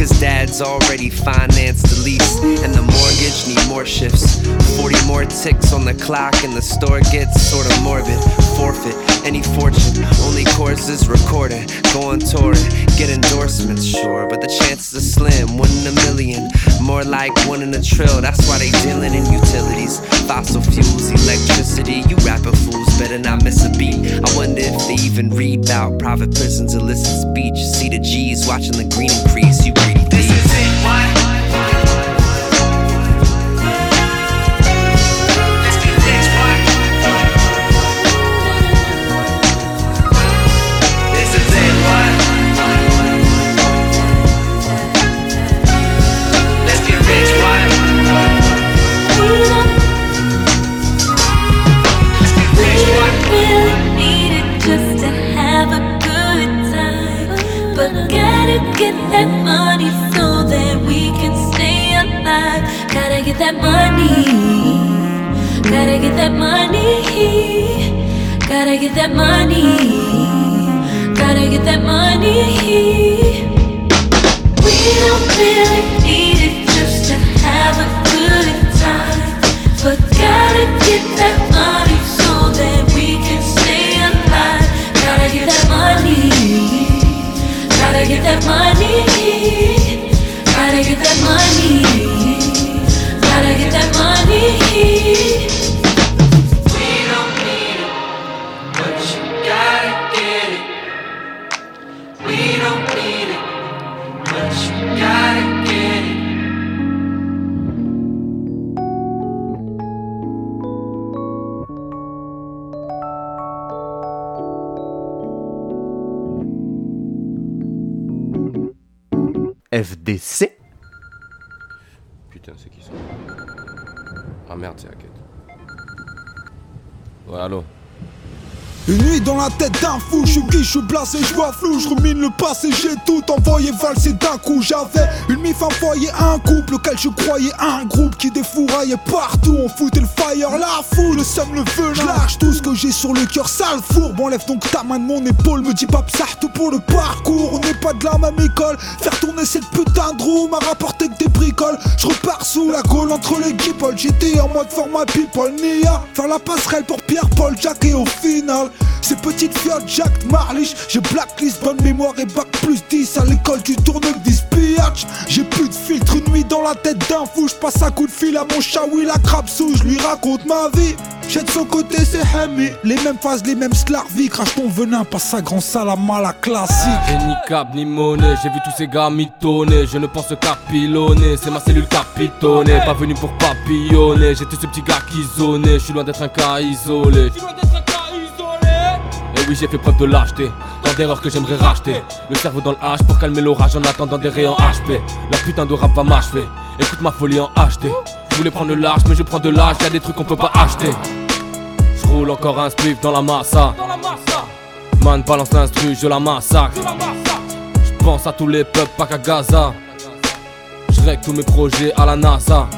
Cause dad's already financed the lease And the mortgage need more shifts 40 more ticks on the clock and the store gets sorta morbid. Forfeit any fortune, only courses recorded. Go on touring, get endorsements, sure, but the chances are slim. One in a million, more like one in a trill. That's why they dealing in utilities, fossil fuels, electricity. You rapping fools better not miss a beat. I wonder if they even read about private prisons, illicit speech. See the G's watching the green increase. You greedy. Dans la tête d'un fou, je suis blasé, je vois flou, je rumine le passé, j'ai tout envoyé valser d'un coup. J'avais une mif, foyer, un couple, auquel je croyais un groupe qui défouraillait partout. On foutait le fire, la foule, le seum, le feu, je lâche tout ce que j'ai sur le cœur, sale fourbe. Enlève donc ta main de mon épaule, me dis pas ça, tout pour le parcours. On n'est pas de la même école, faire tourner cette putain de roue m'a rapporté que des bricoles. Je repars sous la gaule entre les guipoles, j'étais en mode format people, Nia. Faire la passerelle pour Pierre-Paul, Jack et au final. Ces petites fiottes, Jack J'ai blacklist, bonne mémoire et bac plus 10 à l'école, tu tournes que 10 pillages. J'ai plus de filtre, une nuit dans la tête d'un fou, je passe un coup de fil à mon chaoui, la crabe sous, je lui raconte ma vie. J'ai de son côté, c'est Hemi, les mêmes phases, les mêmes slarvis, crache ton venin, passe un grand salam à la classique. J'ai ni cap ni monnaie, j'ai vu tous ces gars mitonner Je ne pense qu'à pilonner, c'est ma cellule capitonnée Pas venu pour papillonner, j'étais ce petit gars qui zonait Je suis loin d'être un cas isolé oui j'ai fait preuve de lâcheté. Tant d'erreurs que j'aimerais racheter. Le cerveau dans le H pour calmer l'orage en attendant des rayons HP La putain de rap va m'achever. Écoute ma folie en HD Je voulais prendre le large mais je prends de l'âge. Y'a des trucs qu'on peut pas acheter. Je roule encore un spliff dans la massa. Man balance l'instru, je la massacre. Je pense à tous les peuples, pas qu'à Gaza. Je règle tous mes projets à la NASA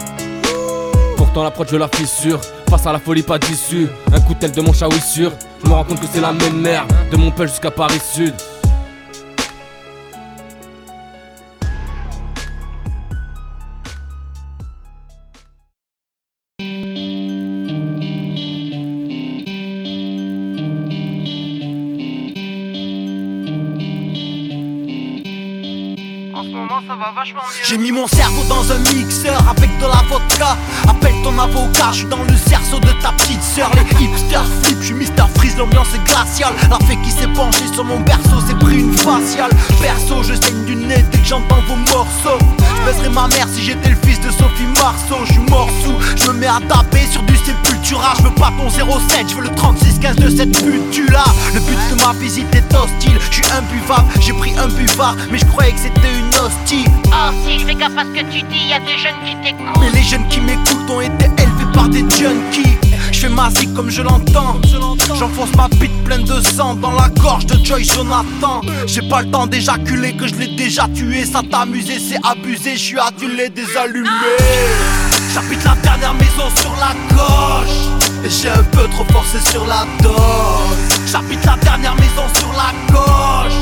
Pourtant l'approche je la fissure Face à la folie pas d'issue. Un coup de tel de mon sûr. Je me rends compte que c'est la même merde. De mon peuple jusqu'à Paris Sud J'ai mis mon cerveau dans un mixeur avec de la vodka. Appelle ton avocat, je suis dans le cerceau de ta petite sœur. Les hipsters flip, je suis Mister Freeze, l'ambiance est glaciale. La fée qui s'est penchée sur mon berceau, s'est pris une faciale. Perso, je saigne du nez dès que j'entends vos morceaux. Je baisserais ma mère si j'étais le fils de Sophie Marceau. Je suis mort sous, je me mets à taper sur du sépultura. Je veux pas ton 07, je veux le 36-15 de cette pute là Le but de ma visite est hostile, je suis imbuvable J'ai pris un buvard, mais je croyais que c'était une hostie. Oh si, fais gaffe à ce que tu dis, y a des jeunes qui t'écoutent. Mais les jeunes qui m'écoutent ont été élevés par des junkies. Fais ma zik comme je l'entends. J'enfonce ma bite pleine de sang dans la gorge de Joy Jonathan. J'ai pas le temps d'éjaculer que je l'ai déjà tué. Ça t'amuser, c'est abusé. Je suis adulé, désallumé. J'habite la dernière maison sur la gauche. Et j'ai un peu trop forcé sur la dose. J'habite la dernière maison sur la gauche.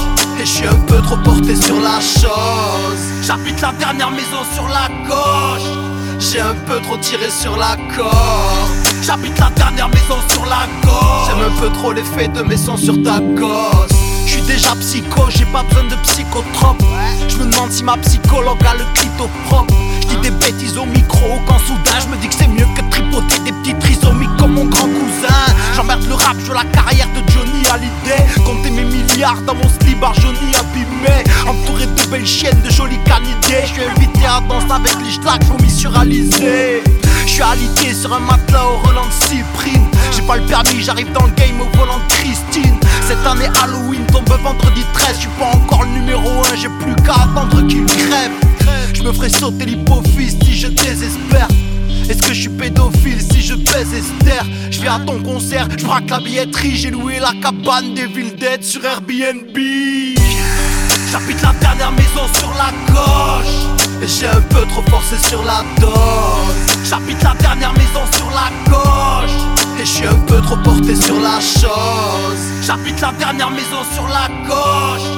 Et je suis un peu trop porté sur la chose. J'habite la dernière maison sur la gauche. J'ai un peu trop tiré sur la corde. J'habite la dernière maison sur la gauche. J'aime un peu trop l'effet de mes sons sur ta gosse. Je suis déjà psycho, j'ai pas besoin de psychotrope. Je me demande si ma psychologue a le clito propre. Je dis des bêtises au micro quand soudain je me dis que c'est mieux que tripoter des petits trisomiques comme mon grand cousin. J'emmerde le rap, je la carrière de Johnny Hallyday. Compter mes milliards dans mon slip Johnny abîmé. Entouré de belles chiennes, de jolis canidés. Je suis invité à danser avec les schlags, vomis sur Alizé. Je suis alité sur un matelas au Roland Cyprine. J'ai pas le permis, j'arrive dans le game au volant de Christine. Cette année Halloween tombe vendredi 13. Je suis pas encore le numéro 1, j'ai plus qu'à attendre qu'il crève. Je me ferai sauter l'hypophyse si je désespère. Est-ce que je suis pédophile si je baise Esther. Je viens à ton concert, je braque la billetterie, j'ai loué la cabane des villes sur Airbnb. J'habite la dernière maison sur la gauche. Et j'ai un peu trop forcé sur la dose. J'habite la dernière maison sur la gauche. Et je suis un peu trop porté sur la chose. J'habite la dernière maison sur la gauche.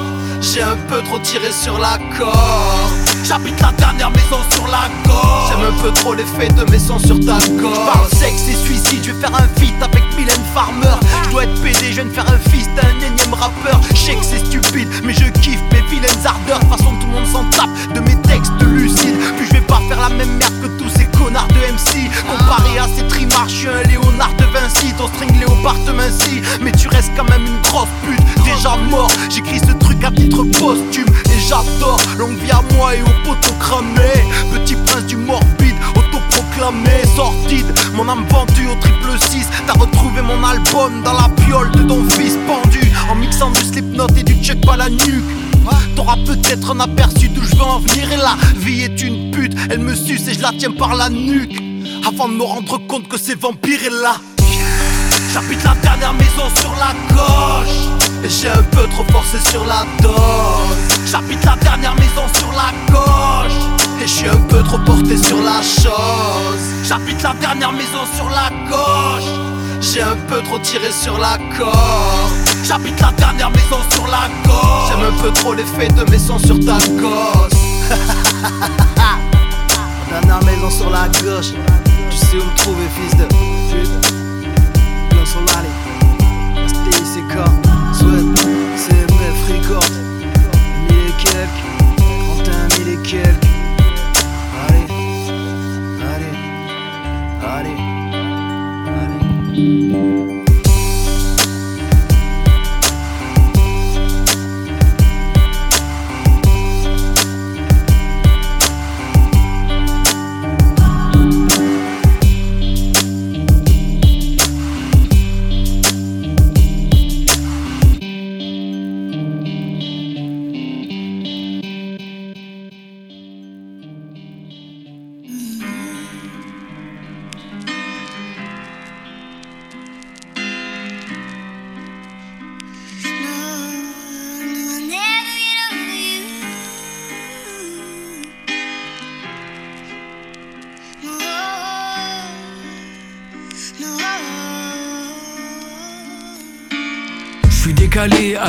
J'ai un peu trop tiré sur la corde J'habite la dernière maison sur la gauche J'aime un peu trop l'effet de mes sons sur ta gorge Parle sexe et suicide, je vais faire un feat avec Mylène Farmer. Je dois être pédé, je viens de faire un fist à un énième rappeur. Je sais que c'est stupide, mais je kiffe mes vilaines ardeurs. De toute façon tout le monde s'en tape de mes textes lucides. Puis je vais pas faire la même merde que tous ces connards de MC Comparé à ces trimards, je suis un Léonard de Vinci. Ton string léopard te minci, mais tu restes quand même une grosse pute. Déjà mort, j'écris ce truc à titre posthume Et j'adore, longue vie à moi et au poteau cramé. Petit prince du morbide, autoproclamé Sortide, mon âme vendue au triple 6 T'as retrouvé mon album dans la piole de ton fils pendu En mixant du slipknot et du check pas la nuque. T'auras peut-être un aperçu d'où je veux en venir Et la vie est une pute, elle me suce et je la tiens par la nuque. Avant de me rendre compte que c'est vampire est là. J'habite la dernière maison sur la gauche. Et j'ai un peu trop forcé sur la dose. J'habite la dernière maison sur la gauche. Et je suis un peu trop porté sur la chose. J'habite la dernière maison sur la gauche J'ai un peu trop tiré sur la corde. J'habite la dernière maison sur la gauche J'aime un peu trop l'effet de mes sons sur ta gosse. La dernière maison sur la gauche. Tu sais où me trouver fils de pute. Plan sur l'allée STICK Sweat. CMF Record Mille et quelques. 31 mille et quelques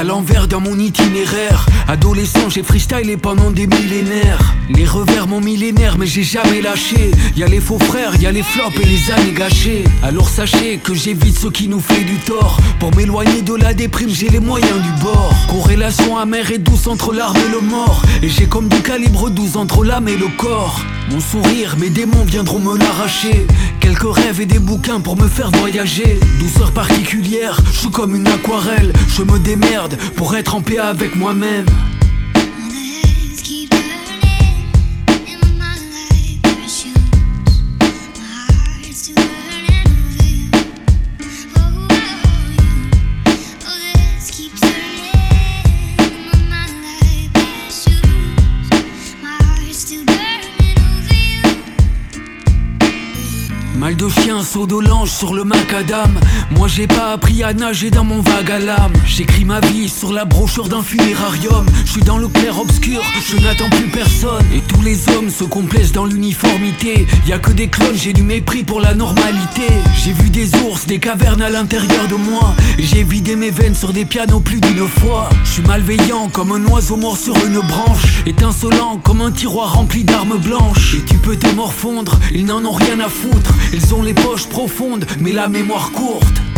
à l'envers dans mon itinéraire. Adolescent, j'ai freestylé pendant des millénaires. Les revers mon millénaire, mais j'ai jamais lâché. Y a les faux frères, y a les flops et les années gâchées. Alors sachez que j'évite ce qui nous fait du tort. Pour m'éloigner de la déprime, j'ai les moyens du bord. Corrélation amère et douce entre l'arme et le mort. Et j'ai comme du calibre 12 entre l'âme et le corps. Mon sourire, mes démons viendront me l'arracher. Quelques rêves et des bouquins pour me faire voyager. Douceur particulière, je suis comme une aquarelle. Je me démerde pour être en paix avec moi-même. Ma Poil de chien, saut de l'ange sur le macadam. Moi j'ai pas appris à nager dans mon vague à lame. J'écris ma vie sur la brochure d'un funérarium. Je suis dans le clair obscur, je n'attends plus personne. Et tous les hommes se complaisent dans l'uniformité. Y a que des clones, j'ai du mépris pour la normalité. J'ai vu des ours, des cavernes à l'intérieur de moi. Et J'ai vidé mes veines sur des pianos plus d'une fois. Je suis malveillant comme un oiseau mort sur une branche. Étincelant comme un tiroir rempli d'armes blanches. Et tu peux te morfondre, ils n'en ont rien à foutre. Ils ont les poches profondes, mais la mémoire courte.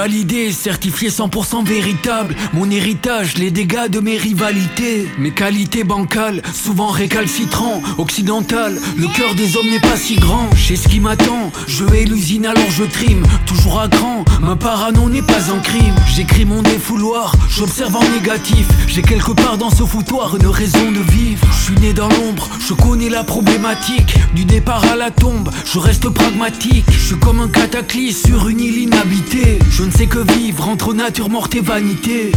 Validé, certifié 100% véritable. Mon héritage, les dégâts de mes rivalités. Mes qualités bancales, souvent récalcitrants. Occidental, le cœur des hommes n'est pas si grand. Je sais ce qui m'attend, je hais l'usine alors je trime. Toujours à grand, ma parano n'est pas un crime. J'écris mon défouloir, j'observe en négatif. J'ai quelque part dans ce foutoir une raison de vivre. Je suis né dans l'ombre, je connais la problématique. Du départ à la tombe, je reste pragmatique. Je suis comme un cataclysme sur une île inhabitée. Ne sais que vivre entre nature morte et vanité.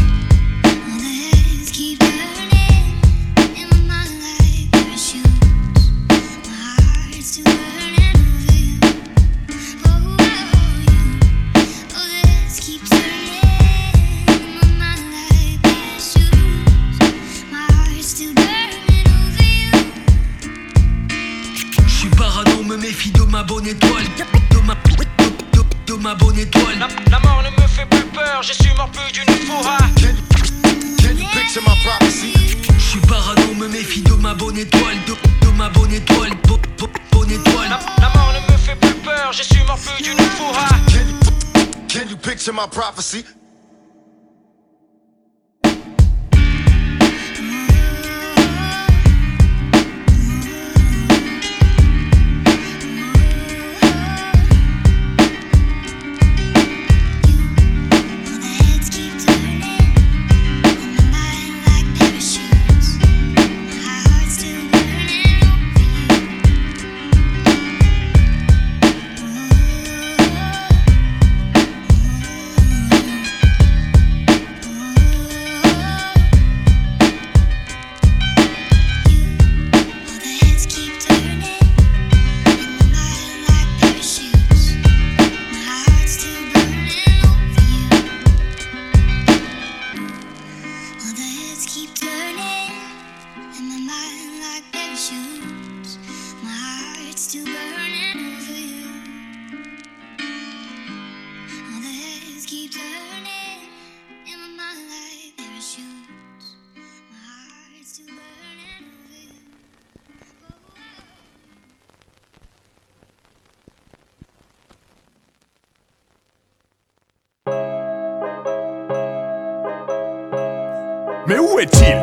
Je suis parano, me méfie de ma bonne étoile. De ma, ma bonne étoile. La, la mort ne me fait plus peur, je suis mort plus d'une fois. Je suis parano, me méfie de ma bonne étoile. De, de ma bonne étoile. Bo- bo- bonne étoile. La, la mort ne me fait plus peur, je suis mort plus d'une fois. Can you picture my prophecy?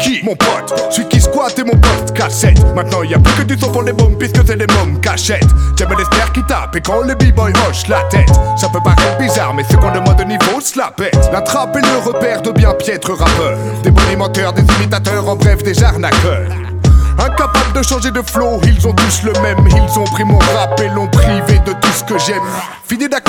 Qui Mon pote. Celui qui squatte et mon pote cassette. Maintenant y a plus que du son pour les bombes puisque c'est les mômes cachettes. J'aime les qui tapent et quand les b-boys hochent la tête. Ça peut paraître bizarre mais ceux qu'on demande de niveau se la pète La trappe est le repère de bien piètres rappeurs. Des bonimenteurs, des imitateurs, en bref des arnaqueurs. Incapables de changer de flow, ils ont tous le même. Ils ont pris mon rap et l'ont privé de tout ce que j'aime. Fini la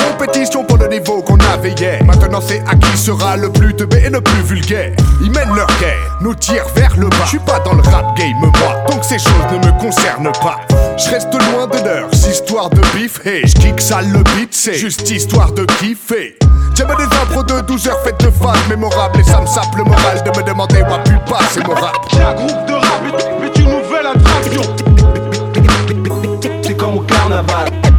pour le niveau qu'on avait hier. Maintenant c'est à qui sera le plus teubé et le plus vulgaire. Ils mènent leur guerre, nous tirent vers le bas. Je suis pas dans le rap game moi, donc ces choses ne me concernent pas. Je reste loin de leurs histoires de bif. Hey, je kick sale le beat, c'est juste histoire de kiffer. J'aime des impros de 12 heures faites de phases mémorables et ça me sape le moral de me demander moi plus pas c'est mon rap. J'ai un groupe de rap et mais une nouvelle attraction. C'est comme au carnaval.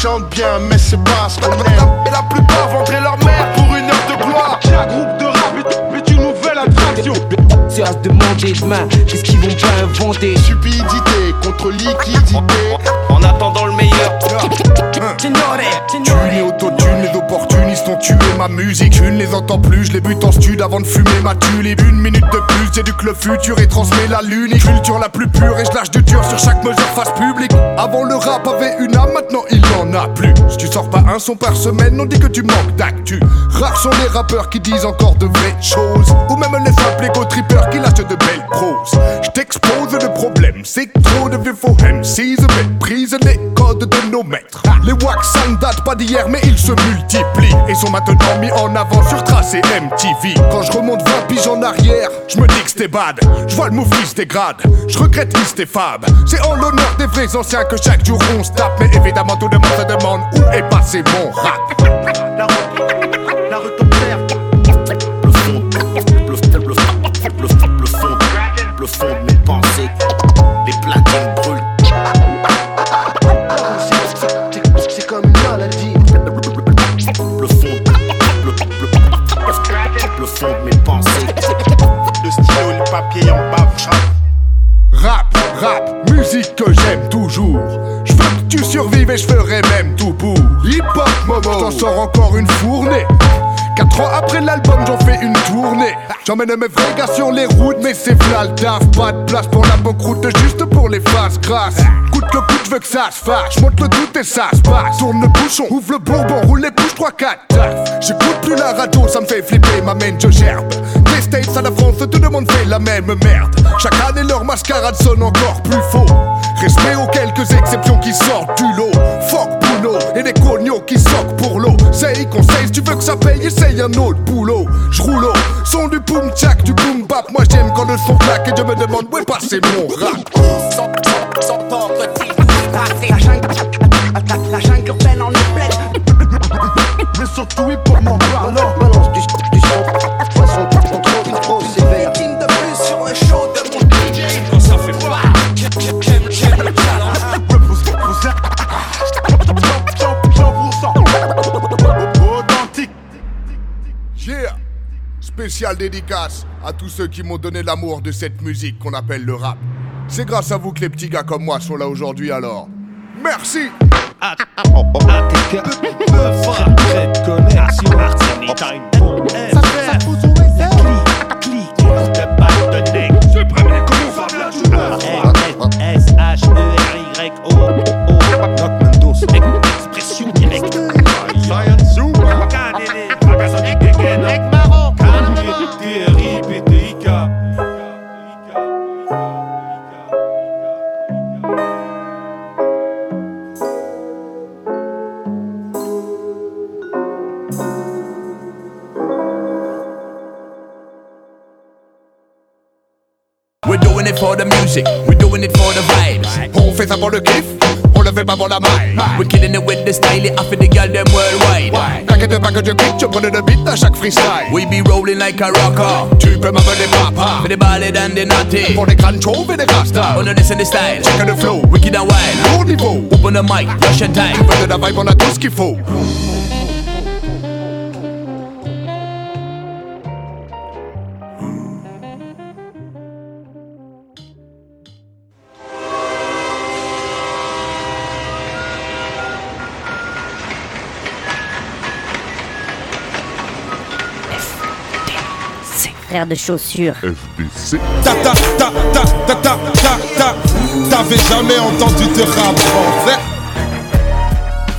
Chante bien, mais c'est pas ce qu'on aime. Et la plupart vendraient leur mère pour une heure de gloire. J'ai un groupe de rap mais une nouvelle attraction. C'est à se demander demain, qu'est-ce qu'ils vont pas inventer? Stupidité contre liquidité. En attendant le meilleur, Et autotune, les opportunistes ont tué ma musique. Je ne les entends plus, je les bute en stud avant de fumer ma tulipe. Une minute de plus, j'éduque le futur et transmets la lune. Culture la plus pure et je lâche du dur sur chaque mesure face publique. Avant le rap avait une âme, maintenant il n'en a plus. Si tu sors pas un son par semaine, on dit que tu manques d'actu. Rares sont les rappeurs qui disent encore de vraies choses. Ou même les simples éco-trippers qui lâchent de belles proses. Je t'expose le problème, c'est trop de vieux faux MCs méprisent les codes de nos Les wax, ça ne date pas d'hier, mais ils se multiplient et sont maintenant mis en avant sur tracé MTV. Quand je remonte 20 piges en arrière, je me dis que c'était bad. Je vois le mouvement se dégrade, je regrette East et Fab. C'est en l'honneur des vrais anciens que chaque jour on se tape, mais évidemment tout le monde se demande où est passé mon rap. J'emmène mes vrais gars sur les routes, mais c'est le taf. Pas de place pour la banqueroute, juste pour les faces grasses. Coûte que coûte, je veux que ça se fasse. J'monte le doute et ça se passe. Tourne le bouchon, ouvre le bourbon, roule les couches 3 4 taf. J'écoute plus la radio, ça me fait flipper, m'amène, je gerbe. Des States à la France, tout le monde fait la même merde. Chaque année, leur mascarade sonne encore plus faux. Respect aux quelques exceptions qui sortent du lot. Fuck boulot et des cognos qui sortent pour l'eau. Say conseil, si tu veux que ça paye, essaye un autre boulot. J'roule au son du boom jack, du boom bap. Moi j'aime quand le son claque et je me demande où est passé mon rap. La jungle, la jungle urbaine en est pleine. Mais surtout pour m'en parlant. Dédicace à tous ceux qui m'ont donné l'amour de cette musique qu'on appelle le rap. C'est grâce à vous que les petits gars comme moi sont là aujourd'hui alors. Merci. Pour le kiff, on le fait pas pour la maille. We're killing it with the style, it after the girl them worldwide. T'inquiète pas que je clique, je prenais le beat à chaque freestyle. We be rolling like a rocker. Tu peux m'appeler papa. For the ballad and the naughty. Pour les crânes chauves et les rastas. On a listen the style. Check the flow, wicked and wild. Lourd niveau. Open the mic, rush and time. Tu veux de la vibe, on a tout ce qu'il faut. Frère de chaussures. FDC. Ta ta ta ta ta ta ta ta. T'avais jamais entendu de rap français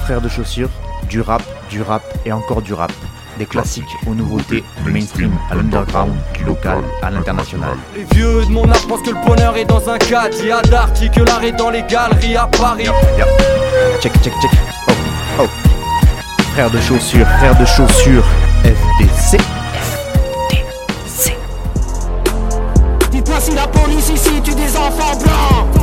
Frères de chaussures, du rap, du rap et encore du rap. Des classiques aux nouveautés, du mainstream à l'underground, du local à l'international. Les vieux de mon âge pensent que le bonheur est dans un cadre. Il y a que l'art est dans les galeries à Paris. Check, check, check. Oh, oh. Frères de chaussures, frères de chaussures, FDC. Tu des enfants blancs.